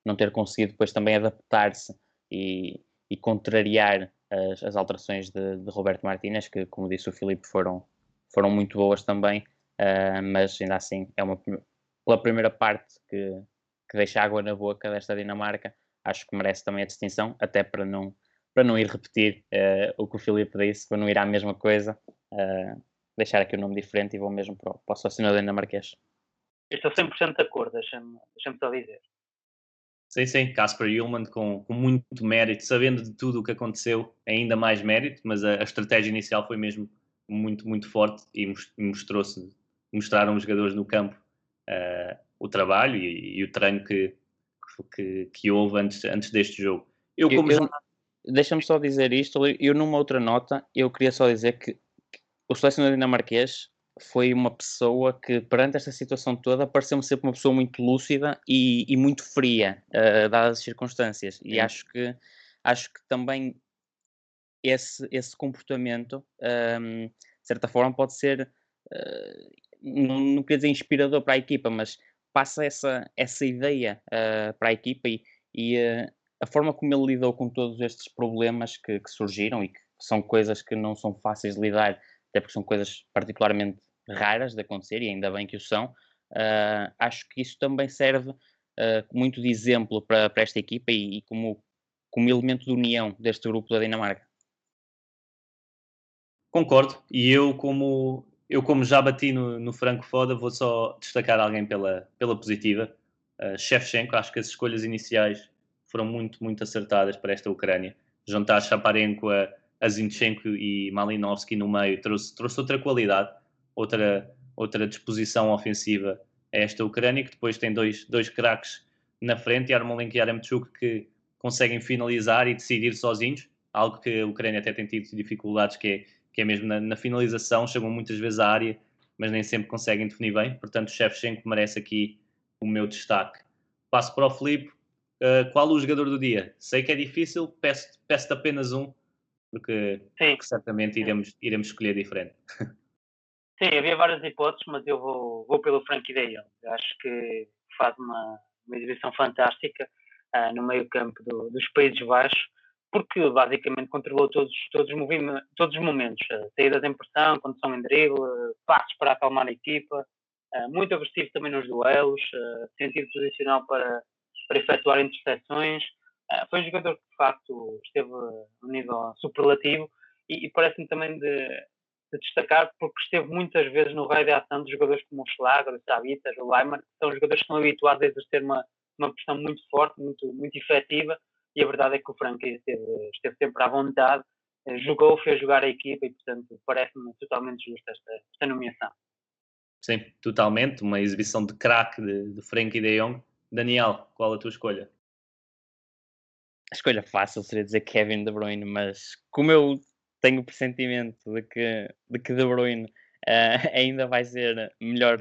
não ter conseguido depois também adaptar-se e, e contrariar as, as alterações de, de, Roberto Martínez, que, como disse o Filipe, foram, foram muito boas também, uh, mas ainda assim é uma pela primeira parte que, que deixa água na boca desta Dinamarca, acho que merece também a distinção, até para não, para não ir repetir uh, o que o Filipe disse, para não ir à mesma coisa, uh, deixar aqui o um nome diferente e vou mesmo para o, para o dinamarquês. Estou 100% de acordo, deixa-me deixa só dizer. Sim, sim, Casper Ullmann com, com, muito mérito, sabendo de tudo o que aconteceu, ainda mais mérito, mas a, a estratégia inicial foi mesmo muito, muito forte e mostrou-se, mostraram os jogadores no campo uh, o trabalho e, e, o treino que, que, que, houve antes, antes deste jogo. Eu, como eu, Deixa-me só dizer isto, eu numa outra nota, eu queria só dizer que o selecionador dinamarquês foi uma pessoa que, perante esta situação toda, pareceu-me sempre uma pessoa muito lúcida e, e muito fria, uh, dadas as circunstâncias. Sim. E acho que, acho que também esse, esse comportamento, um, de certa forma, pode ser, uh, não, não queria dizer inspirador para a equipa, mas passa essa, essa ideia uh, para a equipa e, e a forma como ele lidou com todos estes problemas que, que surgiram e que são coisas que não são fáceis de lidar, até porque são coisas particularmente raras de acontecer, e ainda bem que o são, uh, acho que isso também serve uh, muito de exemplo para, para esta equipa e, e, como, como elemento de união deste grupo da Dinamarca. Concordo, e eu como, eu como já bati no, no Franco Foda, vou só destacar alguém pela, pela positiva, uh, Shevchenko, acho que as escolhas iniciais foram muito, muito acertadas para esta Ucrânia. Juntar Chaparenko a, a Zinchenko e Malinovski no meio trouxe, trouxe outra qualidade outra, outra disposição ofensiva a esta Ucrânia, que depois tem dois, dois craques na frente, Yarmolenko e Yaremchuk, que conseguem finalizar e decidir sozinhos, algo que a Ucrânia até tem tido dificuldades, que é, que é mesmo na, na finalização, chegam muitas vezes à área, mas nem sempre conseguem definir bem, portanto o Shevchenko merece aqui o meu destaque. Passo para o Filipe, uh, qual o jogador do dia? Sei que é difícil, peço-te peço apenas um, porque, porque certamente iremos, iremos escolher diferente. [laughs] Sim, havia várias hipóteses, mas eu vou, vou pelo Frankie de. Acho que faz uma, uma exibição fantástica uh, no meio campo do, dos Países Baixos, porque basicamente controlou todos, todos, os, todos os momentos. Uh, saídas em pressão, condução em drible, passos para acalmar a equipa, uh, muito agressivo também nos duelos, sentido posicional para, para efetuar interseções. foi um jogador que de facto esteve a um nível superlativo e, e parece-me também de de destacar porque esteve muitas vezes no raio de ação de jogadores como o Schlager, o Sabitas, o Leimer, que são jogadores que estão habituados a exercer uma, uma pressão muito forte, muito, muito efetiva, e a verdade é que o Frankie esteve, esteve sempre à vontade, eh, jogou, fez jogar a equipa e, portanto, parece-me totalmente justa esta, esta nomeação. Sim, totalmente. Uma exibição de craque de, de Frankie de Jong. Daniel, qual a tua escolha? A escolha fácil seria dizer Kevin De Bruyne, mas como eu tenho o pressentimento de que, de que De Bruyne uh, [laughs] ainda vai ser melhor,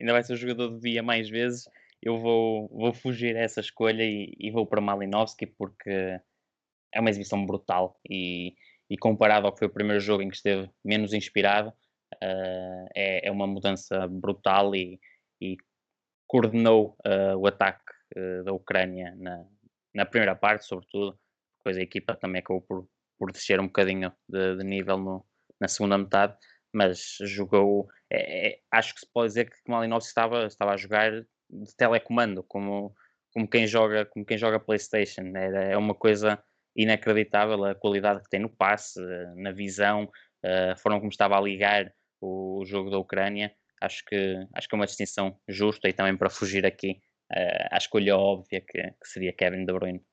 ainda vai ser o jogador do dia mais vezes. Eu vou, vou fugir a essa escolha e, e vou para Malinowski porque é uma exibição brutal e, e, comparado ao que foi o primeiro jogo em que esteve menos inspirado, uh, é, é, uma mudança brutal e, e coordenou uh, o ataque uh, da Ucrânia na, na primeira parte, sobretudo. Depois a equipa também acabou por, por descer um bocadinho de, de nível no, na segunda metade, mas jogou. É, é, acho que se pode dizer que Malinowski estava, estava a jogar de telecomando, como, como, quem joga, como quem joga PlayStation. Era, é uma coisa inacreditável a qualidade que tem no passe, na visão, a forma como estava a ligar o, jogo da Ucrânia acho que, acho que é uma distinção justa e também para fugir aqui uh, à escolha óbvia que, que, seria Kevin De Bruyne.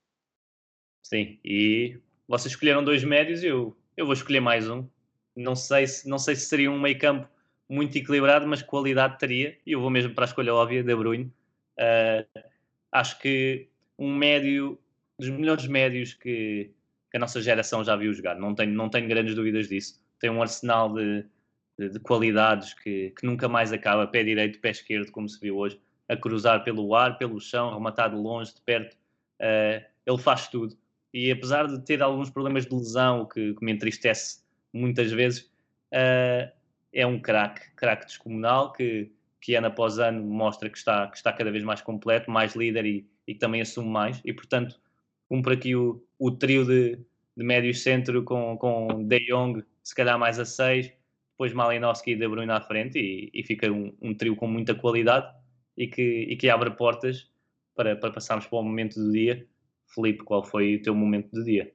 Sim, e vocês escolheram dois médios e eu, eu vou escolher mais um. Não sei, se, não sei se seria um meio campo muito equilibrado, mas qualidade teria, e eu vou mesmo para a escolha óbvia, De Bruyne. Uh, acho que um médio, dos melhores médios que, que, a nossa geração já viu jogar, não tenho, não tenho grandes dúvidas disso. Tem um arsenal de, de, de qualidades que, que, nunca mais acaba, pé direito, pé esquerdo, como se viu hoje, a cruzar pelo ar, pelo chão, rematar de longe, de perto, uh, ele faz tudo. E apesar de ter alguns problemas de lesão, que, que me entristece muitas vezes, uh, é um craque, craque descomunal, que, que ano após ano mostra que está, que está cada vez mais completo, mais líder e, e que também assume mais. E portanto, cumpre aqui o, o trio de, de médio centro com, com De Jong, se calhar mais a 6, depois Malinowski e De Bruyne à frente e, e fica um, um, trio com muita qualidade e que, e que abre portas para, para passarmos para o momento do dia. Felipe, qual foi o teu momento do dia?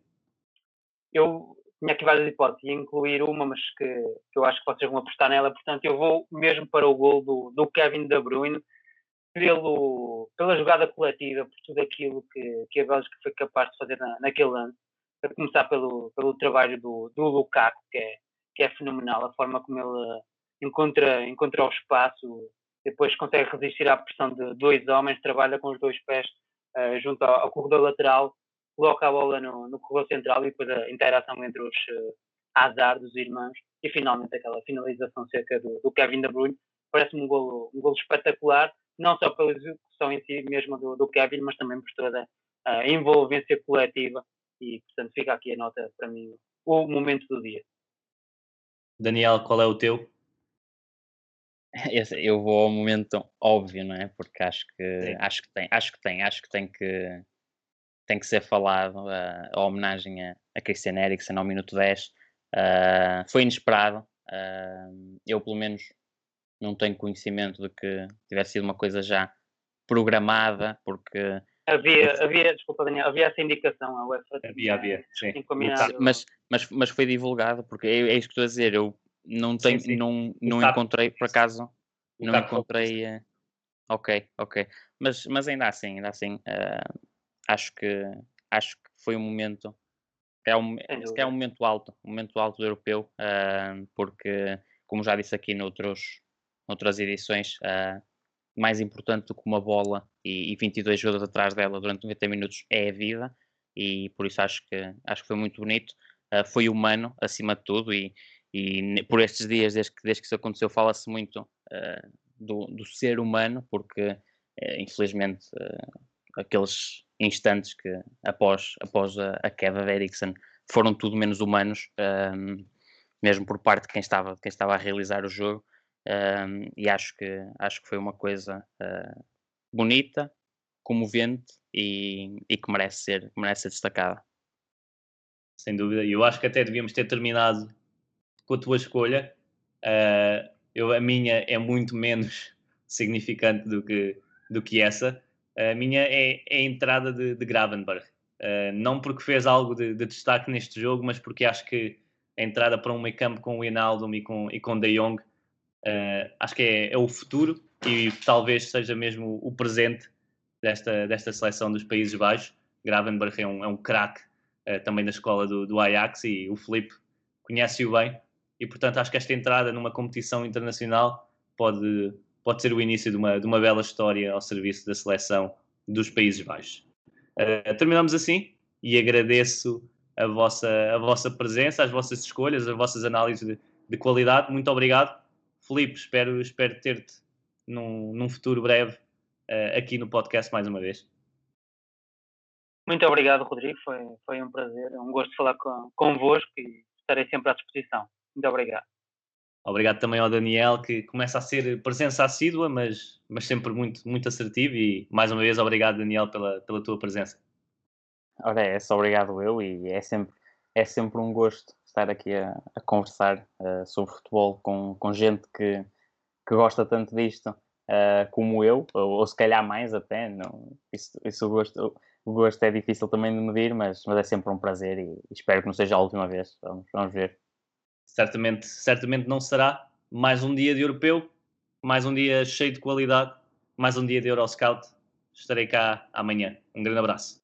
Eu tinha aqui várias hipóteses, ia incluir uma, mas que, que, eu acho que vocês vão apostar nela, portanto eu vou mesmo para o gol do, do Kevin De Bruyne, pelo, pela jogada coletiva, por tudo aquilo que, que a Bélgica foi capaz de fazer na, naquele ano, a começar pelo, pelo trabalho do, do Lukaku, que é, que é fenomenal, a forma como ele encontra, encontra o espaço, depois consegue resistir à pressão de dois homens, trabalha com os dois pés uh, junto ao, ao, corredor lateral, coloca a bola no, no, corredor central e depois a interação entre os uh, azar dos irmãos e finalmente aquela finalização cerca do, do Kevin De Bruyne. Parece-me um golo, um golo espetacular, não só pela execução em si mesmo do, do Kevin, mas também por toda a envolvência coletiva e portanto fica aqui a nota para mim o momento do dia. Daniel, qual é o teu? Eu vou ao momento óbvio, não é? Porque acho que acho que tem, acho que tem, acho que tem que tem que ser falado a, a homenagem a, a Christian Eriksen ao minuto 10. Uh, ah, foi inesperado. Uh, eu pelo menos não tenho conhecimento de que tivesse sido uma coisa já programada, porque Havia, havia, desculpa Daniel, havia essa indicação, a UEFA havia, havia, sim. Mas, mas, mas foi divulgado, porque é, é isso que estou a dizer, eu não tenho, sim, sim. não, não encontrei, por acaso, não encontrei, uh, ok, ok, mas, mas ainda assim, ainda assim, uh, acho que, acho que foi um momento, é um, é um momento alto, um momento alto do europeu, uh, porque, como já disse aqui noutros, noutras edições, mais importante do que uma bola e, e 22 jogadores atrás dela durante 90 minutos é a vida e por isso acho que, acho que foi muito bonito. Uh, foi humano acima de tudo e, e por estes dias, desde que, desde que isso aconteceu, fala-se muito uh, do, do, ser humano, porque uh, infelizmente aqueles instantes que após, após a, a queda de Ericsson foram tudo menos humanos, mesmo por parte de quem estava, quem estava a realizar o jogo. Um, e acho que, acho que foi uma coisa uh, bonita, comovente e, e, que merece ser, merece ser destacada. Sem dúvida, e eu acho que até devíamos ter terminado com a tua escolha. Uh, eu, a minha é muito menos [laughs] significante do que, do que essa. A minha é, é a entrada de, de Gravenberg. Uh, não porque fez algo de, de, destaque neste jogo, mas porque acho que a entrada para um meio campo com o Inaldo e com, e com De Jong Uh, acho que é, é, o futuro e talvez seja mesmo o presente desta, desta seleção dos Países Baixos. Gravenberg é um, é um craque uh, também da escola do, do Ajax e o Felipe conhece-o bem e portanto acho que esta entrada numa competição internacional pode, pode ser o início de uma, de uma bela história ao serviço da seleção dos Países Baixos. Uh, terminamos assim e agradeço a vossa, a vossa presença, as vossas escolhas, as vossas análises de, de qualidade. Muito obrigado Felipe, espero, espero ter-te num, num futuro breve uh, aqui no podcast mais uma vez. Muito obrigado, Rodrigo. Foi, foi um prazer, um gosto falar com, convosco e estarei sempre à disposição. Muito obrigado. Obrigado também ao Daniel, que começa a ser presença assídua, mas, mas sempre muito, muito assertivo. E mais uma vez, obrigado, Daniel, pela, pela tua presença. Ora, é só obrigado eu, e é sempre, é sempre um gosto estar aqui a, a conversar uh, sobre futebol com, com gente que, que gosta tanto disto uh, como eu, ou, ou, se calhar mais até. Não, isso, isso o, gosto, o gosto é difícil também de medir, mas, mas é sempre um prazer e, e espero que não seja a última vez. Vamos, vamos ver certamente, certamente não será. Mais um dia de europeu, mais um dia cheio de qualidade, mais um dia de Euroscout. Estarei cá amanhã. Um grande abraço.